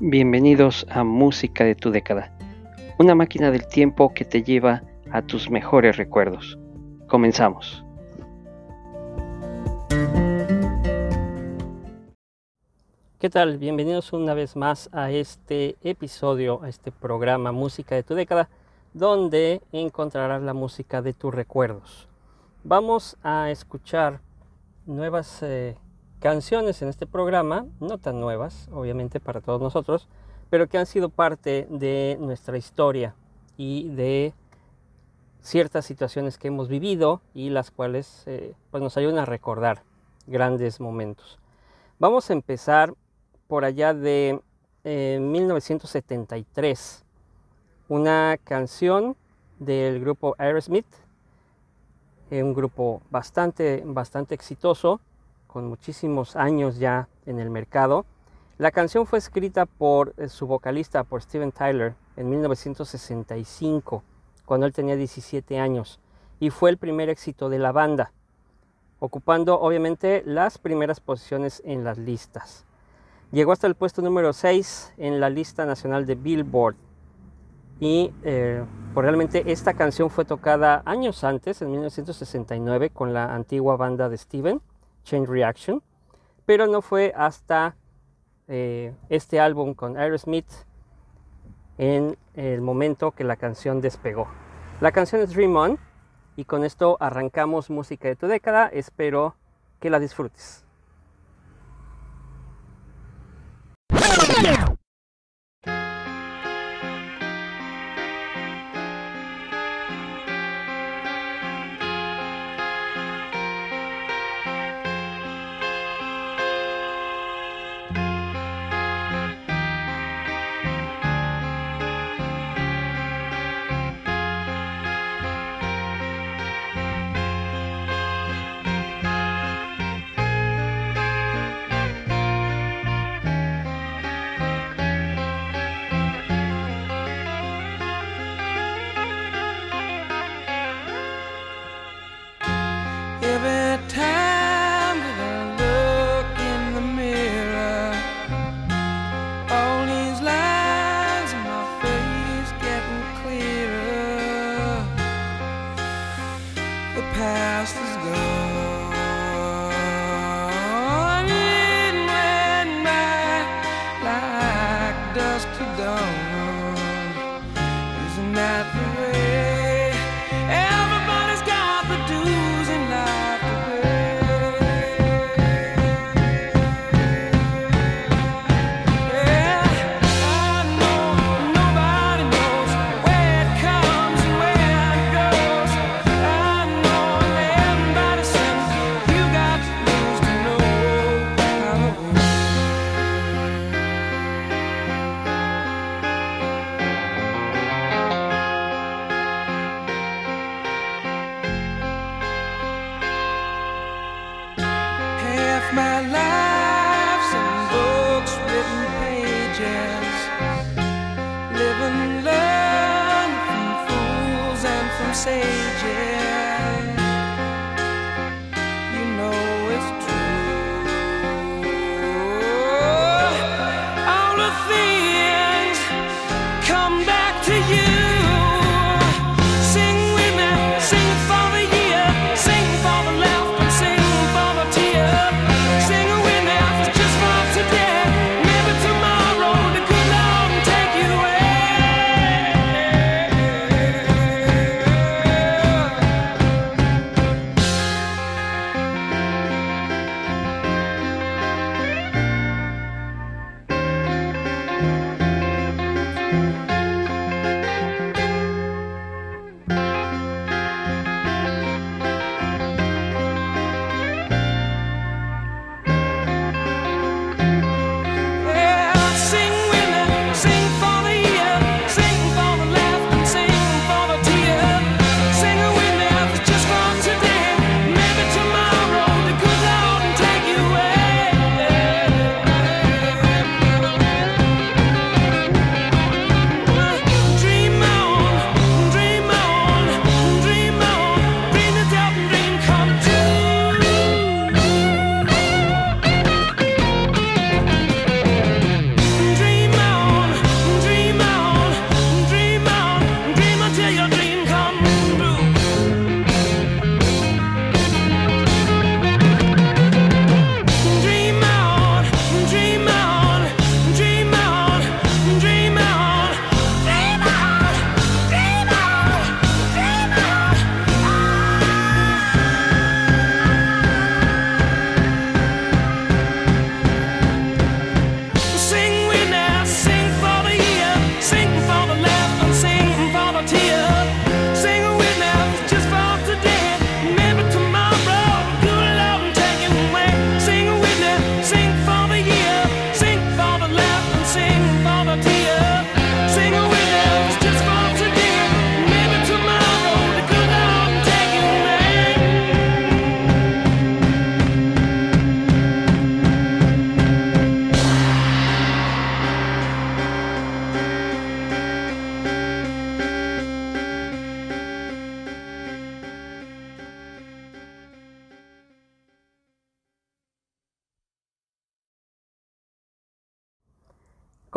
Bienvenidos a Música de tu década, una máquina del tiempo que te lleva a tus mejores recuerdos. Comenzamos. ¿Qué tal? Bienvenidos una vez más a este episodio, a este programa Música de tu década, donde encontrarás la música de tus recuerdos. Vamos a escuchar nuevas eh, canciones en este programa, no tan nuevas, obviamente para todos nosotros, pero que han sido parte de nuestra historia y de ciertas situaciones que hemos vivido y las cuales eh, pues nos ayudan a recordar grandes momentos. Vamos a empezar por allá de 1973, eh, una canción del grupo Aerosmith, un grupo bastante, bastante exitoso, con muchísimos años ya en el mercado. La canción fue escrita por eh, su vocalista, por Steven Tyler, en 1965, cuando él tenía 17 años, y fue el primer éxito de la banda, ocupando obviamente las primeras posiciones en las listas. Llegó hasta el puesto número 6 en la lista nacional de Billboard. Y eh, pues realmente esta canción fue tocada años antes, en 1969, con la antigua banda de Steven. Chain Reaction, pero no fue hasta eh, este álbum con Aerosmith en el momento que la canción despegó. La canción es Dream On y con esto arrancamos música de tu década. Espero que la disfrutes.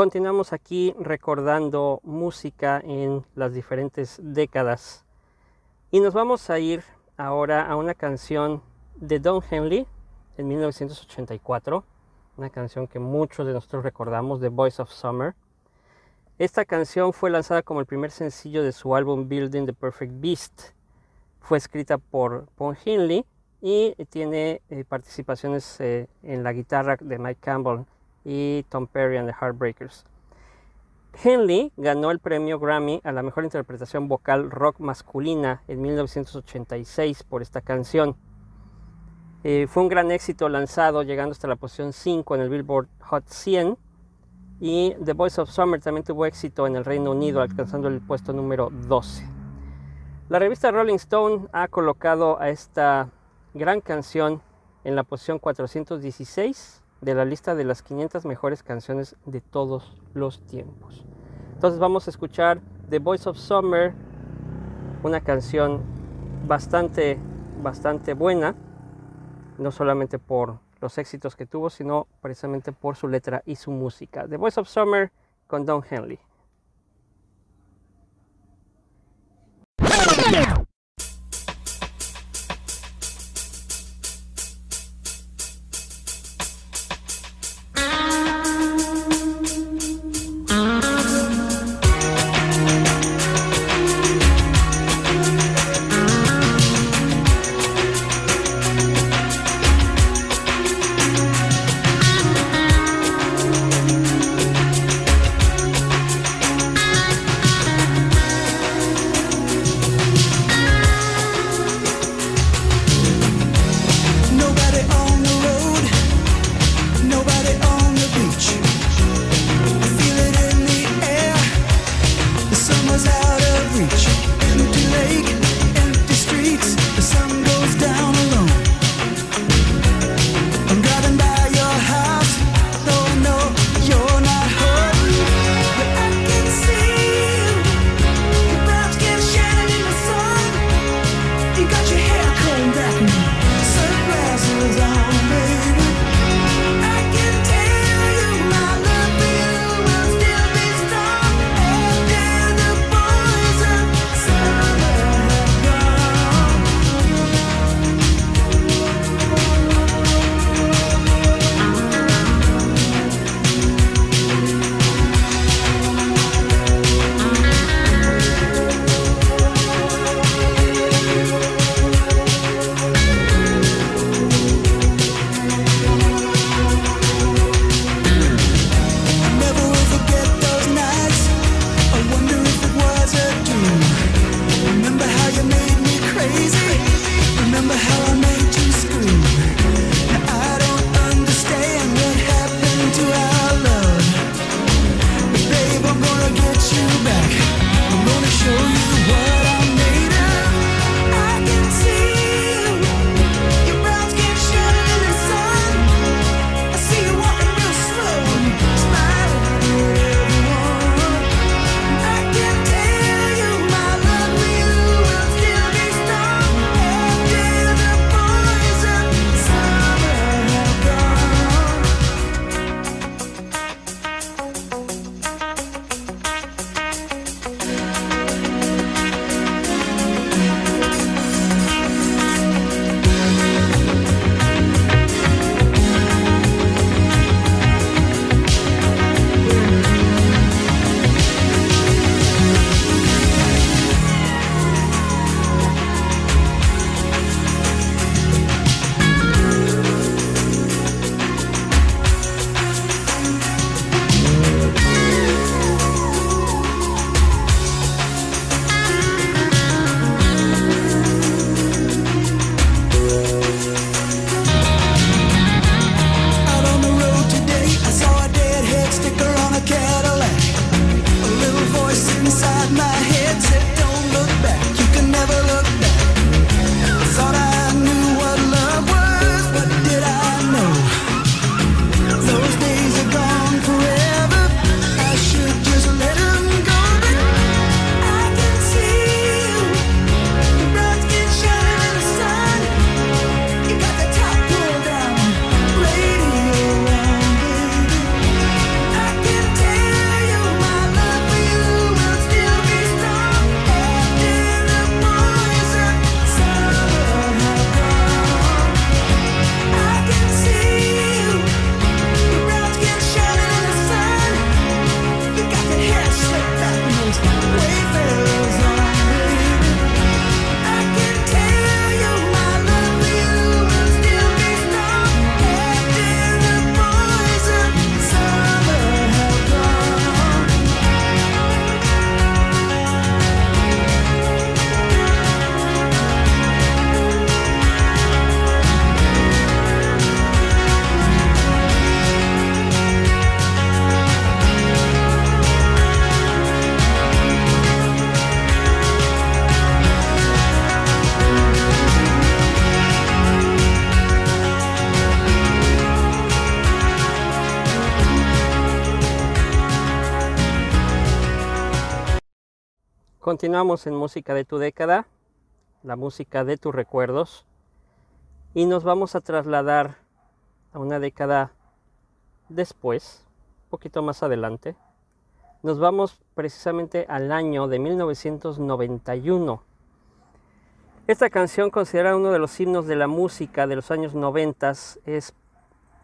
Continuamos aquí recordando música en las diferentes décadas. Y nos vamos a ir ahora a una canción de Don Henley en 1984, una canción que muchos de nosotros recordamos, The Voice of Summer. Esta canción fue lanzada como el primer sencillo de su álbum Building the Perfect Beast. Fue escrita por Paul Henley y tiene eh, participaciones eh, en la guitarra de Mike Campbell y Tom Perry and the Heartbreakers. Henley ganó el premio Grammy a la mejor interpretación vocal rock masculina en 1986 por esta canción. Eh, fue un gran éxito lanzado, llegando hasta la posición 5 en el Billboard Hot 100. Y The Voice of Summer también tuvo éxito en el Reino Unido, alcanzando el puesto número 12. La revista Rolling Stone ha colocado a esta gran canción en la posición 416 de la lista de las 500 mejores canciones de todos los tiempos. Entonces vamos a escuchar The Voice of Summer, una canción bastante, bastante buena, no solamente por los éxitos que tuvo, sino precisamente por su letra y su música. The Voice of Summer con Don Henley. Continuamos en música de tu década, la música de tus recuerdos, y nos vamos a trasladar a una década después, un poquito más adelante. Nos vamos precisamente al año de 1991. Esta canción, considerada uno de los himnos de la música de los años 90, es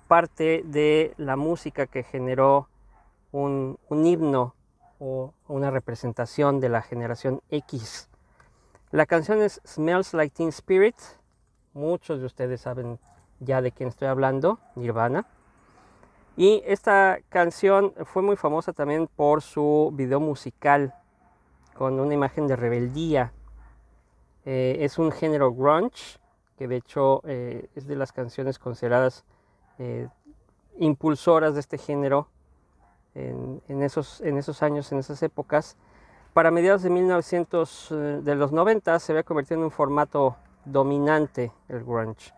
parte de la música que generó un, un himno o una representación de la generación X. La canción es Smells Like Teen Spirit. Muchos de ustedes saben ya de quién estoy hablando, Nirvana. Y esta canción fue muy famosa también por su video musical con una imagen de rebeldía. Eh, es un género grunge, que de hecho eh, es de las canciones consideradas eh, impulsoras de este género en, esos, en esos años, en esas épocas. Para mediados de 1900, eh, de los 90 se había convertido en un formato dominante el grunge.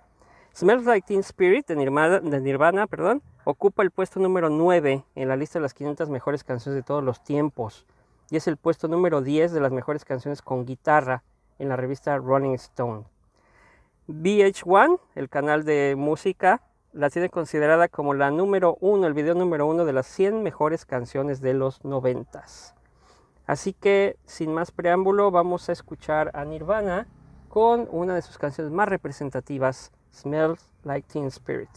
Smells Like Teen Spirit de Nirvana, perdón, ocupa el puesto número 9 en la lista de las 500 mejores canciones de todos los tiempos y es el puesto número 10 de las mejores canciones con guitarra en la revista Rolling Stone. VH1, el canal de música, la tiene considerada como la número uno, el video número uno de las 100 mejores canciones de los noventas. Así que, sin más preámbulo, vamos a escuchar a Nirvana con una de sus canciones más representativas, Smells Like Teen Spirit.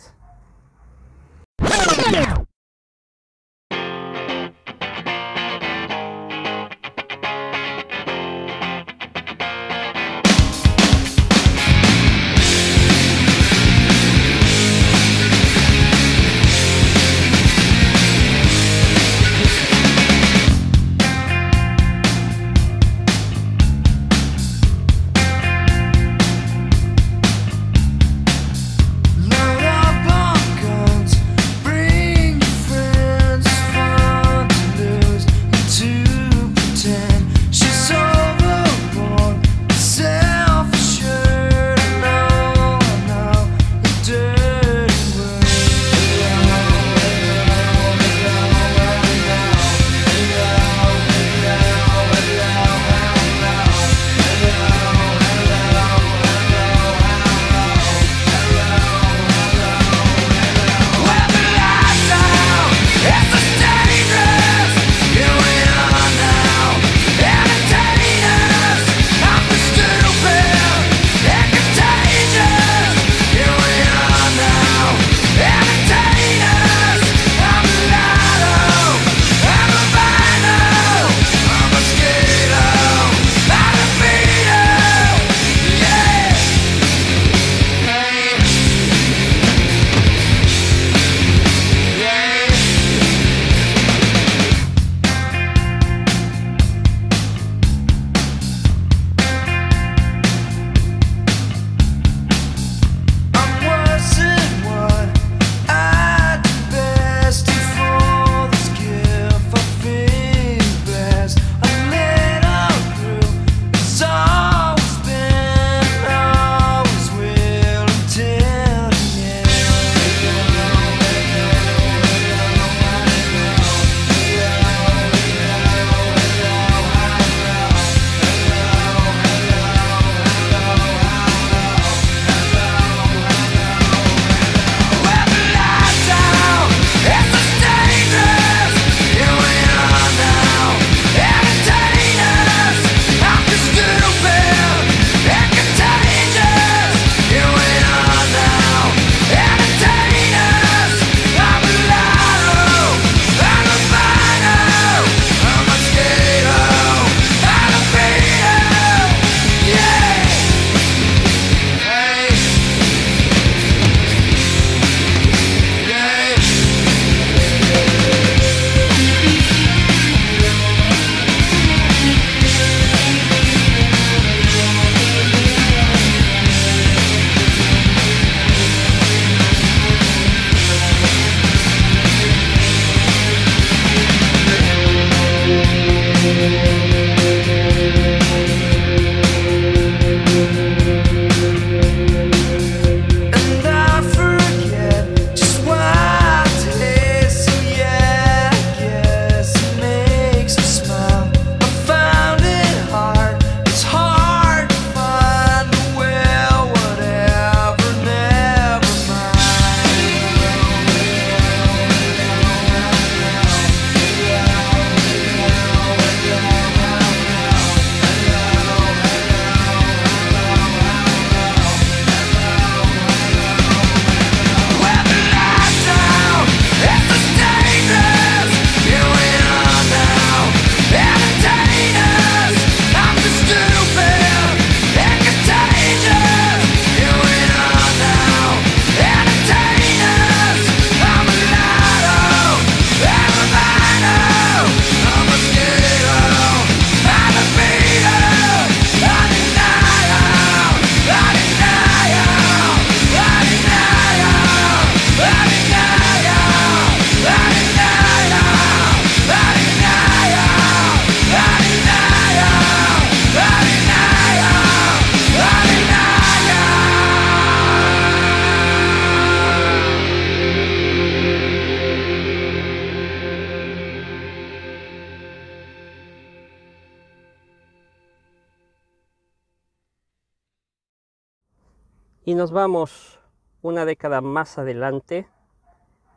Y nos vamos una década más adelante.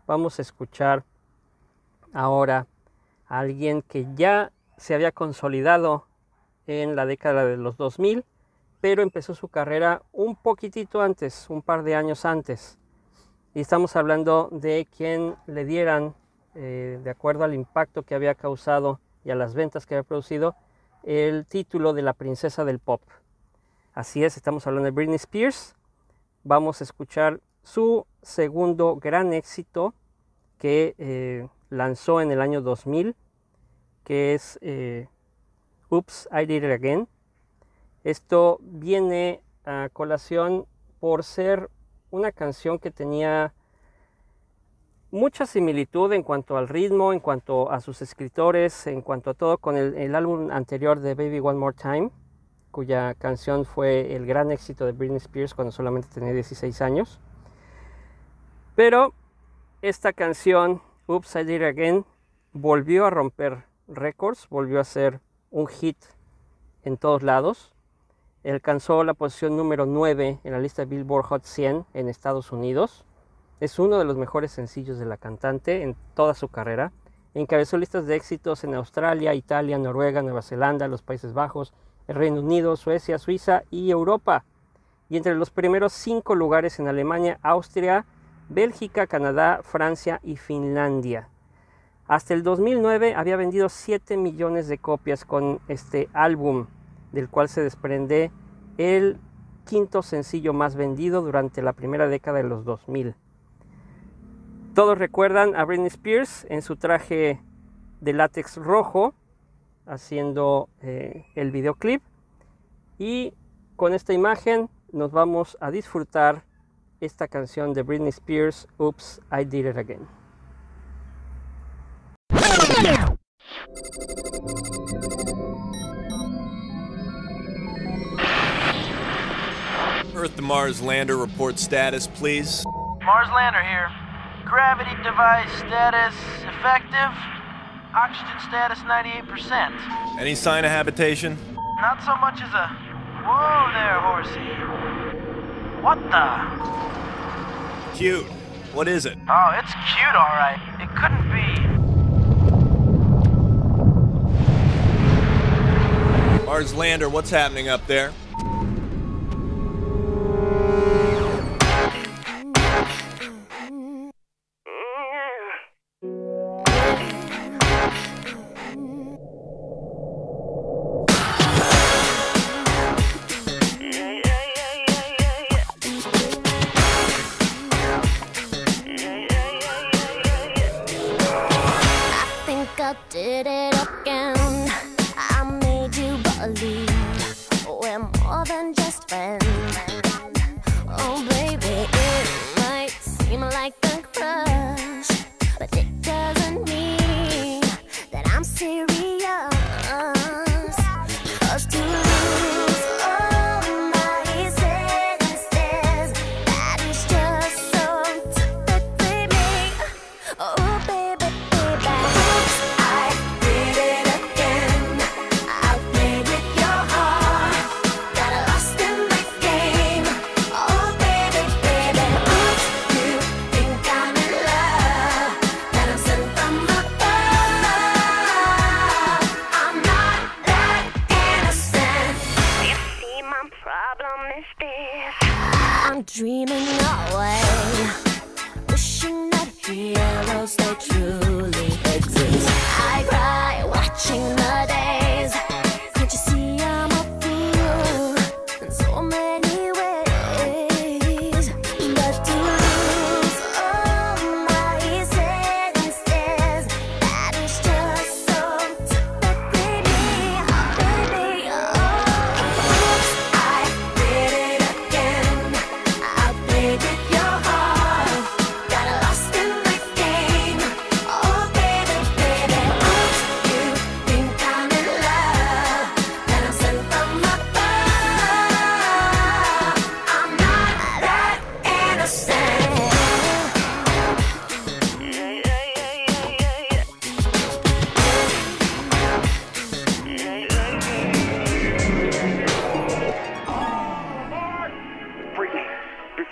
Vamos a escuchar ahora a alguien que ya se había consolidado en la década de los 2000, pero empezó su carrera un poquitito antes, un par de años antes. Y estamos hablando de quien le dieran, eh, de acuerdo al impacto que había causado y a las ventas que había producido, el título de la princesa del pop. Así es, estamos hablando de Britney Spears. Vamos a escuchar su segundo gran éxito que eh, lanzó en el año 2000, que es eh, Oops, I Did It Again. Esto viene a colación por ser una canción que tenía mucha similitud en cuanto al ritmo, en cuanto a sus escritores, en cuanto a todo con el, álbum anterior de Baby One More Time, cuya canción fue el gran éxito de Britney Spears cuando solamente tenía 16 años. Pero esta canción, Oops, I Did It Again, volvió a romper récords, volvió a ser un hit en todos lados. Alcanzó la posición número 9 en la lista Billboard Hot 100 en Estados Unidos es uno de los mejores sencillos de la cantante en toda su carrera. Encabezó listas de éxitos en Australia, Italia, Noruega, Nueva Zelanda, los Países Bajos, Reino Unido, Suecia, Suiza y Europa. Y entre los primeros cinco lugares en Alemania, Austria, Bélgica, Canadá, Francia y Finlandia. Hasta el 2009 había vendido 7 millones de copias con este álbum, del cual se desprende el quinto sencillo más vendido durante la primera década de los 2000. Todos recuerdan a Britney Spears en su traje de látex rojo haciendo eh, el videoclip. Y con esta imagen nos vamos a disfrutar esta canción de Britney Spears, Oops, I Did It Again. Earth to Mars lander report status, please. Mars lander here. Gravity device status effective. Oxygen status 98%. Any sign of habitation? Not so much as a. Whoa there, horsey. What the? Cute. What is it? Oh, it's cute, alright. It couldn't be. Mars lander, what's happening up there? serious.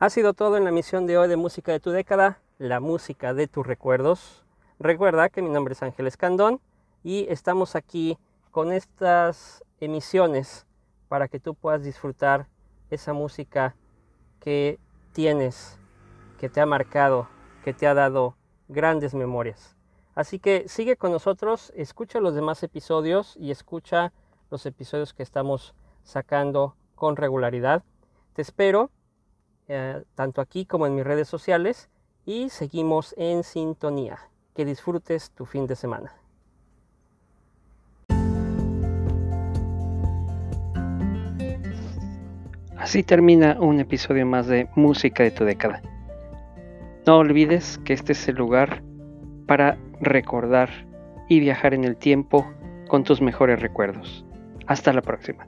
Ha sido todo en la emisión de hoy de Música de tu década, la música de tus recuerdos. Recuerda que mi nombre es Ángel Escandón y estamos aquí con estas emisiones para que tú puedas disfrutar esa música que tienes, que te ha marcado, que te ha dado grandes memorias. Así que sigue con nosotros, escucha los demás episodios y escucha los episodios que estamos sacando con regularidad. Te espero eh, tanto aquí como en mis redes sociales y seguimos en sintonía. Que disfrutes tu fin de semana. Así termina un episodio más de Música de tu década. No olvides que este es el lugar para recordar y viajar en el tiempo con tus mejores recuerdos. Hasta la próxima.